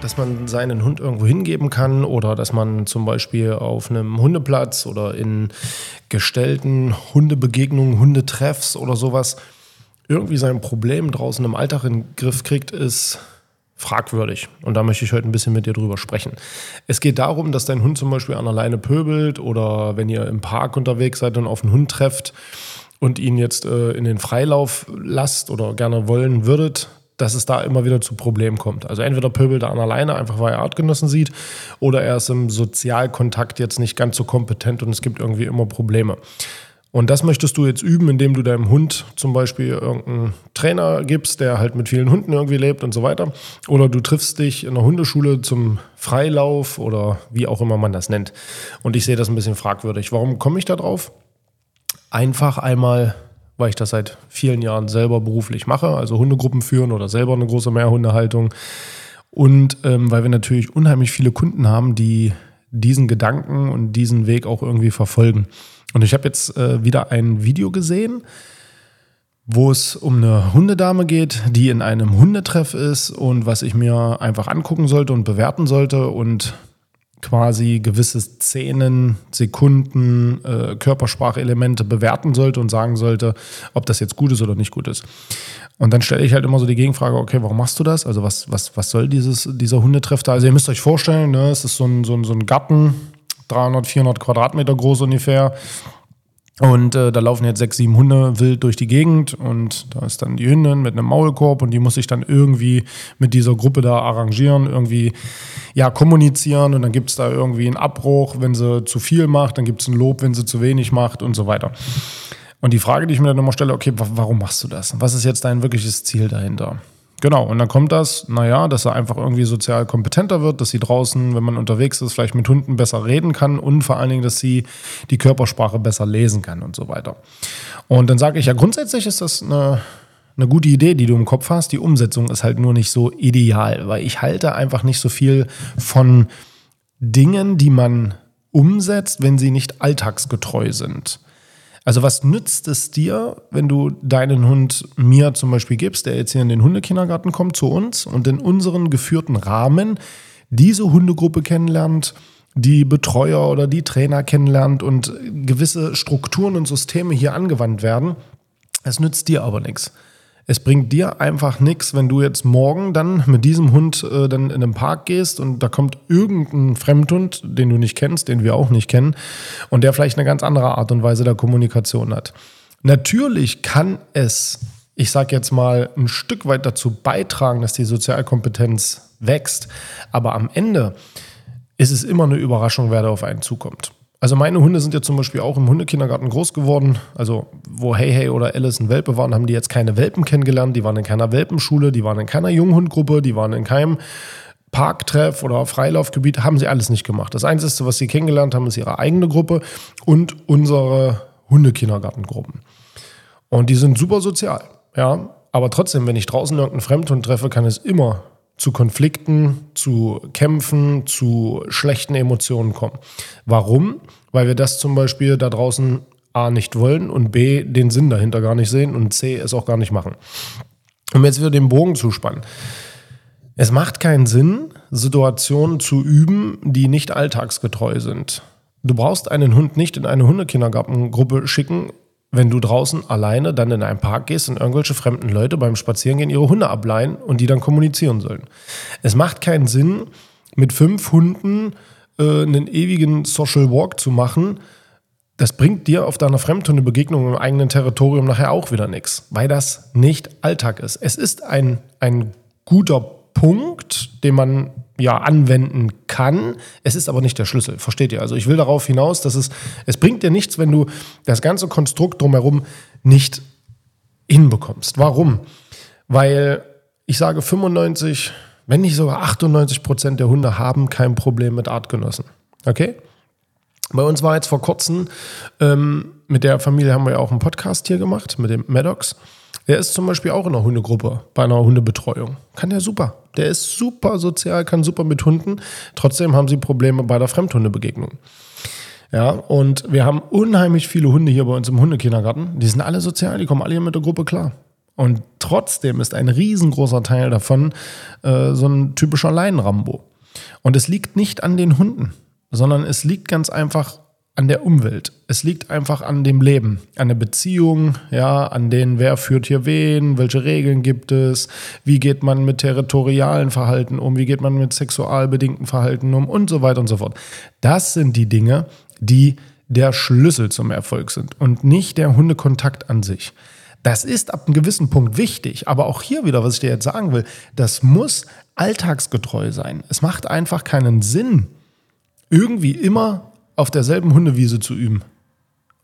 dass man seinen Hund irgendwo hingeben kann oder dass man zum Beispiel auf einem Hundeplatz oder in gestellten Hundebegegnungen, Hundetreffs oder sowas irgendwie sein Problem draußen im Alltag in den Griff kriegt, ist fragwürdig. Und da möchte ich heute ein bisschen mit dir drüber sprechen. Es geht darum, dass dein Hund zum Beispiel an der Leine pöbelt oder wenn ihr im Park unterwegs seid und auf einen Hund trefft und ihn jetzt äh, in den Freilauf lasst oder gerne wollen würdet, dass es da immer wieder zu Problemen kommt. Also entweder pöbelt er an alleine, einfach weil er Artgenossen sieht, oder er ist im Sozialkontakt jetzt nicht ganz so kompetent und es gibt irgendwie immer Probleme. Und das möchtest du jetzt üben, indem du deinem Hund zum Beispiel irgendeinen Trainer gibst, der halt mit vielen Hunden irgendwie lebt und so weiter. Oder du triffst dich in einer Hundeschule zum Freilauf oder wie auch immer man das nennt. Und ich sehe das ein bisschen fragwürdig. Warum komme ich da drauf? Einfach einmal weil ich das seit vielen Jahren selber beruflich mache, also Hundegruppen führen oder selber eine große Mehrhundehaltung. Und ähm, weil wir natürlich unheimlich viele Kunden haben, die diesen Gedanken und diesen Weg auch irgendwie verfolgen. Und ich habe jetzt äh, wieder ein Video gesehen, wo es um eine Hundedame geht, die in einem Hundetreff ist und was ich mir einfach angucken sollte und bewerten sollte. Und quasi gewisse Szenen, Sekunden, äh, Körpersprachelemente bewerten sollte und sagen sollte, ob das jetzt gut ist oder nicht gut ist. Und dann stelle ich halt immer so die Gegenfrage, okay, warum machst du das? Also was, was, was soll dieses, dieser Hundetreff da? Also ihr müsst euch vorstellen, ne, es ist so ein, so ein, so ein Garten, 300, 400 Quadratmeter groß ungefähr. Und äh, da laufen jetzt sechs, sieben Hunde wild durch die Gegend und da ist dann die Hündin mit einem Maulkorb und die muss sich dann irgendwie mit dieser Gruppe da arrangieren, irgendwie ja kommunizieren und dann gibt es da irgendwie einen Abbruch, wenn sie zu viel macht, dann gibt es ein Lob, wenn sie zu wenig macht und so weiter. Und die Frage, die ich mir dann immer stelle, okay, warum machst du das? Was ist jetzt dein wirkliches Ziel dahinter? Genau, und dann kommt das, naja, dass er einfach irgendwie sozial kompetenter wird, dass sie draußen, wenn man unterwegs ist, vielleicht mit Hunden besser reden kann und vor allen Dingen, dass sie die Körpersprache besser lesen kann und so weiter. Und dann sage ich ja, grundsätzlich ist das eine, eine gute Idee, die du im Kopf hast. Die Umsetzung ist halt nur nicht so ideal, weil ich halte einfach nicht so viel von Dingen, die man umsetzt, wenn sie nicht alltagsgetreu sind. Also was nützt es dir, wenn du deinen Hund mir zum Beispiel gibst, der jetzt hier in den Hundekindergarten kommt zu uns und in unseren geführten Rahmen diese Hundegruppe kennenlernt, die Betreuer oder die Trainer kennenlernt und gewisse Strukturen und Systeme hier angewandt werden. Es nützt dir aber nichts. Es bringt dir einfach nichts, wenn du jetzt morgen dann mit diesem Hund äh, dann in den Park gehst und da kommt irgendein Fremdhund, den du nicht kennst, den wir auch nicht kennen, und der vielleicht eine ganz andere Art und Weise der Kommunikation hat. Natürlich kann es, ich sage jetzt mal, ein Stück weit dazu beitragen, dass die Sozialkompetenz wächst, aber am Ende ist es immer eine Überraschung, wer da auf einen zukommt. Also meine Hunde sind ja zum Beispiel auch im Hundekindergarten groß geworden. Also wo Hey Hey oder Alice ein Welpe waren, haben die jetzt keine Welpen kennengelernt. Die waren in keiner Welpenschule, die waren in keiner Junghundgruppe, die waren in keinem Parktreff oder Freilaufgebiet, haben sie alles nicht gemacht. Das Einzige, was sie kennengelernt haben, ist ihre eigene Gruppe und unsere Hundekindergartengruppen. Und die sind super sozial, ja. Aber trotzdem, wenn ich draußen irgendeinen Fremdhund treffe, kann es immer zu Konflikten, zu Kämpfen, zu schlechten Emotionen kommen. Warum? Weil wir das zum Beispiel da draußen A nicht wollen und B den Sinn dahinter gar nicht sehen und C es auch gar nicht machen. Um jetzt wieder den Bogen zu spannen. Es macht keinen Sinn, Situationen zu üben, die nicht alltagsgetreu sind. Du brauchst einen Hund nicht in eine Hundekindergartengruppe schicken, wenn du draußen alleine dann in einen Park gehst und irgendwelche fremden Leute beim Spazierengehen ihre Hunde ableihen und die dann kommunizieren sollen. Es macht keinen Sinn, mit fünf Hunden äh, einen ewigen Social Walk zu machen. Das bringt dir auf deiner Fremdhundebegegnung im eigenen Territorium nachher auch wieder nichts, weil das nicht Alltag ist. Es ist ein, ein guter Punkt, den man ja, anwenden kann. Es ist aber nicht der Schlüssel, versteht ihr? Also ich will darauf hinaus, dass es, es bringt dir nichts, wenn du das ganze Konstrukt drumherum nicht hinbekommst. Warum? Weil ich sage 95, wenn nicht sogar 98 Prozent der Hunde haben kein Problem mit Artgenossen. Okay? Bei uns war jetzt vor kurzem, ähm, mit der Familie haben wir ja auch einen Podcast hier gemacht, mit dem Maddox. Der ist zum Beispiel auch in einer Hundegruppe, bei einer Hundebetreuung. Kann der super. Der ist super sozial, kann super mit Hunden. Trotzdem haben sie Probleme bei der Fremdhundebegegnung. Ja, und wir haben unheimlich viele Hunde hier bei uns im Hundekindergarten. Die sind alle sozial, die kommen alle hier mit der Gruppe klar. Und trotzdem ist ein riesengroßer Teil davon äh, so ein typischer Leinenrambo. Und es liegt nicht an den Hunden, sondern es liegt ganz einfach an der Umwelt. Es liegt einfach an dem Leben, an der Beziehung, ja, an den, wer führt hier wen, welche Regeln gibt es, wie geht man mit territorialen Verhalten um, wie geht man mit sexualbedingten Verhalten um und so weiter und so fort. Das sind die Dinge, die der Schlüssel zum Erfolg sind und nicht der Hundekontakt an sich. Das ist ab einem gewissen Punkt wichtig, aber auch hier wieder, was ich dir jetzt sagen will, das muss alltagsgetreu sein. Es macht einfach keinen Sinn, irgendwie immer auf derselben Hundewiese zu üben.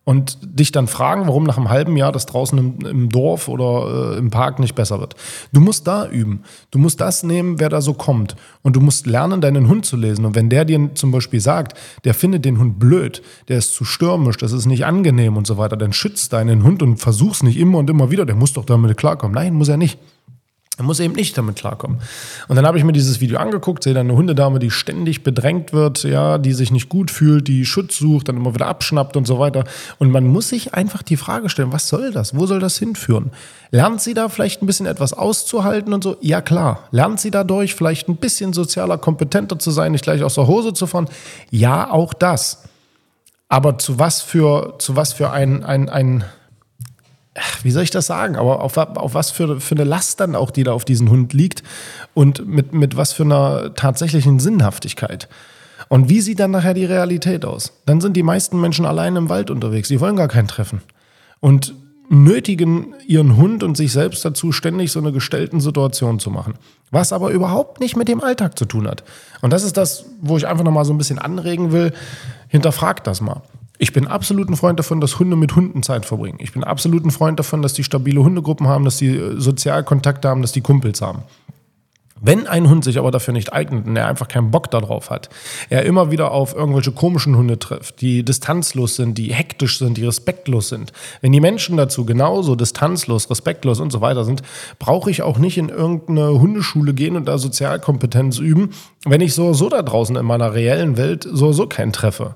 Und dich dann fragen, warum nach einem halben Jahr das draußen im, im Dorf oder äh, im Park nicht besser wird. Du musst da üben. Du musst das nehmen, wer da so kommt. Und du musst lernen, deinen Hund zu lesen. Und wenn der dir zum Beispiel sagt, der findet den Hund blöd, der ist zu stürmisch, das ist nicht angenehm und so weiter, dann schützt deinen Hund und versuch's nicht immer und immer wieder. Der muss doch damit klarkommen. Nein, muss er nicht. Er muss eben nicht damit klarkommen. Und dann habe ich mir dieses Video angeguckt, sehe dann eine Hundedame, die ständig bedrängt wird, ja, die sich nicht gut fühlt, die Schutz sucht, dann immer wieder abschnappt und so weiter. Und man muss sich einfach die Frage stellen, was soll das? Wo soll das hinführen? Lernt sie da vielleicht ein bisschen etwas auszuhalten und so? Ja, klar. Lernt sie dadurch vielleicht ein bisschen sozialer, kompetenter zu sein, nicht gleich aus der Hose zu fahren? Ja, auch das. Aber zu was für, zu was für ein, ein, ein wie soll ich das sagen, aber auf, auf was für, für eine Last dann auch, die da auf diesen Hund liegt und mit, mit was für einer tatsächlichen Sinnhaftigkeit. Und wie sieht dann nachher die Realität aus? Dann sind die meisten Menschen allein im Wald unterwegs, die wollen gar kein Treffen. Und nötigen ihren Hund und sich selbst dazu, ständig so eine gestellten Situation zu machen. Was aber überhaupt nicht mit dem Alltag zu tun hat. Und das ist das, wo ich einfach nochmal so ein bisschen anregen will. Hinterfragt das mal. Ich bin absolut ein Freund davon, dass Hunde mit Hunden Zeit verbringen. Ich bin absolut ein Freund davon, dass die stabile Hundegruppen haben, dass die äh, Sozialkontakte haben, dass die Kumpels haben. Wenn ein Hund sich aber dafür nicht eignet und er einfach keinen Bock darauf hat, er immer wieder auf irgendwelche komischen Hunde trifft, die distanzlos sind, die hektisch sind, die respektlos sind. Wenn die Menschen dazu genauso distanzlos, respektlos und so weiter sind, brauche ich auch nicht in irgendeine Hundeschule gehen und da Sozialkompetenz üben, wenn ich so so da draußen in meiner reellen Welt so so keinen treffe.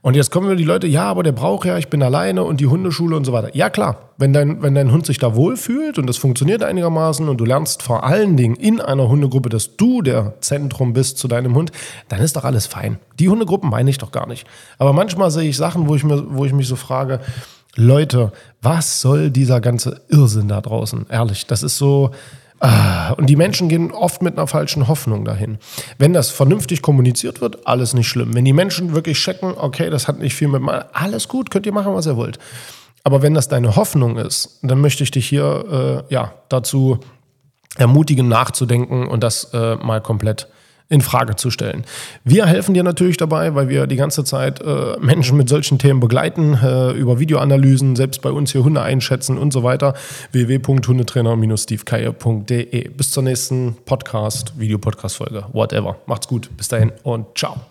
Und jetzt kommen die Leute, ja, aber der braucht ja, ich bin alleine und die Hundeschule und so weiter. Ja, klar, wenn dein, wenn dein Hund sich da wohlfühlt und das funktioniert einigermaßen und du lernst vor allen Dingen in einer Hundegruppe, dass du der Zentrum bist zu deinem Hund, dann ist doch alles fein. Die Hundegruppen meine ich doch gar nicht. Aber manchmal sehe ich Sachen, wo ich, mir, wo ich mich so frage, Leute, was soll dieser ganze Irrsinn da draußen? Ehrlich, das ist so, Ah, und die Menschen gehen oft mit einer falschen Hoffnung dahin. Wenn das vernünftig kommuniziert wird, alles nicht schlimm. Wenn die Menschen wirklich checken, okay, das hat nicht viel mit mal, alles gut, könnt ihr machen, was ihr wollt. Aber wenn das deine Hoffnung ist, dann möchte ich dich hier äh, ja, dazu ermutigen, nachzudenken und das äh, mal komplett in Frage zu stellen. Wir helfen dir natürlich dabei, weil wir die ganze Zeit äh, Menschen mit solchen Themen begleiten, äh, über Videoanalysen, selbst bei uns hier Hunde einschätzen und so weiter. www.hundetrainer-stevekeier.de. Bis zur nächsten Podcast, Videopodcast-Folge, whatever. Macht's gut. Bis dahin und ciao.